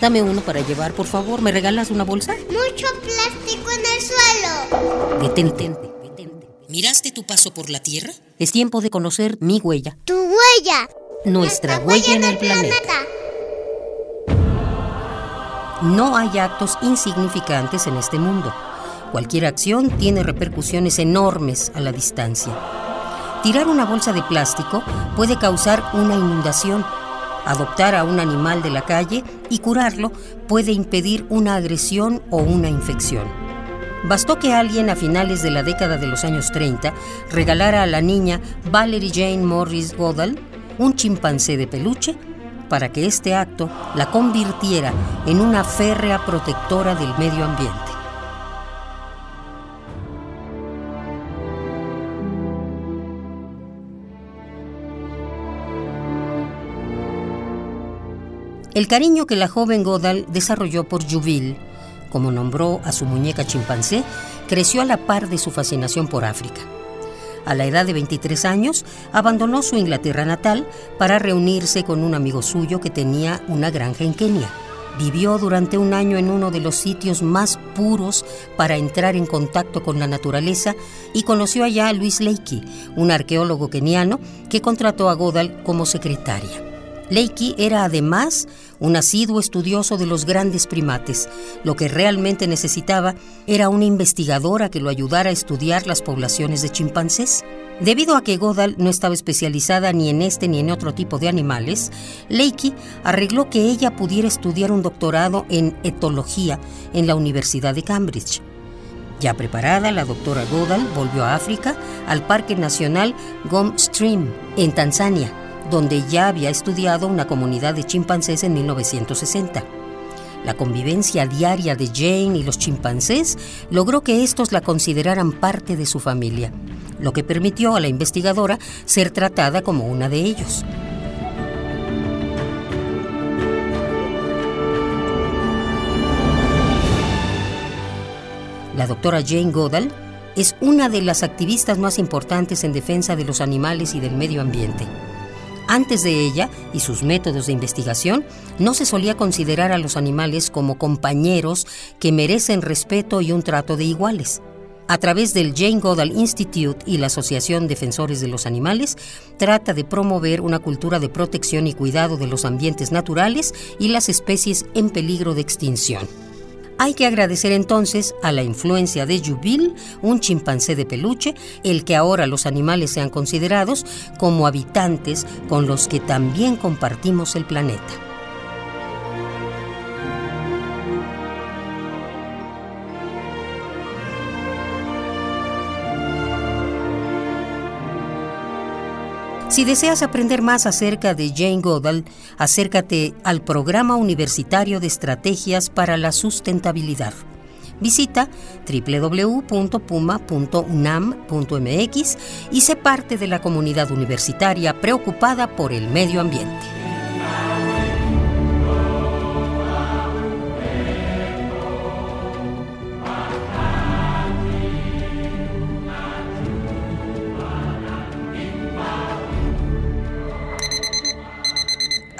Dame uno para llevar, por favor. ¿Me regalas una bolsa? Mucho plástico en el suelo. Detente. detente. ¿Miraste tu paso por la Tierra? Es tiempo de conocer mi huella. Tu huella. Nuestra huella en el planeta. No hay actos insignificantes en este mundo. Cualquier acción tiene repercusiones enormes a la distancia. Tirar una bolsa de plástico puede causar una inundación. Adoptar a un animal de la calle y curarlo puede impedir una agresión o una infección. Bastó que alguien a finales de la década de los años 30 regalara a la niña Valerie Jane Morris Goodall un chimpancé de peluche para que este acto la convirtiera en una férrea protectora del medio ambiente. El cariño que la joven Godal desarrolló por Juville, como nombró a su muñeca chimpancé, creció a la par de su fascinación por África. A la edad de 23 años, abandonó su Inglaterra natal para reunirse con un amigo suyo que tenía una granja en Kenia. Vivió durante un año en uno de los sitios más puros para entrar en contacto con la naturaleza y conoció allá a Luis Leakey, un arqueólogo keniano que contrató a Godal como secretaria. Leakey era además un asiduo estudioso de los grandes primates. Lo que realmente necesitaba era una investigadora que lo ayudara a estudiar las poblaciones de chimpancés. Debido a que Godal no estaba especializada ni en este ni en otro tipo de animales, Leakey arregló que ella pudiera estudiar un doctorado en etología en la Universidad de Cambridge. Ya preparada, la doctora Godal volvió a África, al Parque Nacional Gom Stream, en Tanzania, donde ya había estudiado una comunidad de chimpancés en 1960. La convivencia diaria de Jane y los chimpancés logró que estos la consideraran parte de su familia, lo que permitió a la investigadora ser tratada como una de ellos. La doctora Jane Goodall es una de las activistas más importantes en defensa de los animales y del medio ambiente. Antes de ella y sus métodos de investigación, no se solía considerar a los animales como compañeros que merecen respeto y un trato de iguales. A través del Jane Goodall Institute y la Asociación Defensores de los Animales, trata de promover una cultura de protección y cuidado de los ambientes naturales y las especies en peligro de extinción. Hay que agradecer entonces a la influencia de Jubil, un chimpancé de peluche, el que ahora los animales sean considerados como habitantes con los que también compartimos el planeta. Si deseas aprender más acerca de Jane Goodall, acércate al Programa Universitario de Estrategias para la Sustentabilidad. Visita www.puma.unam.mx y sé parte de la comunidad universitaria preocupada por el medio ambiente.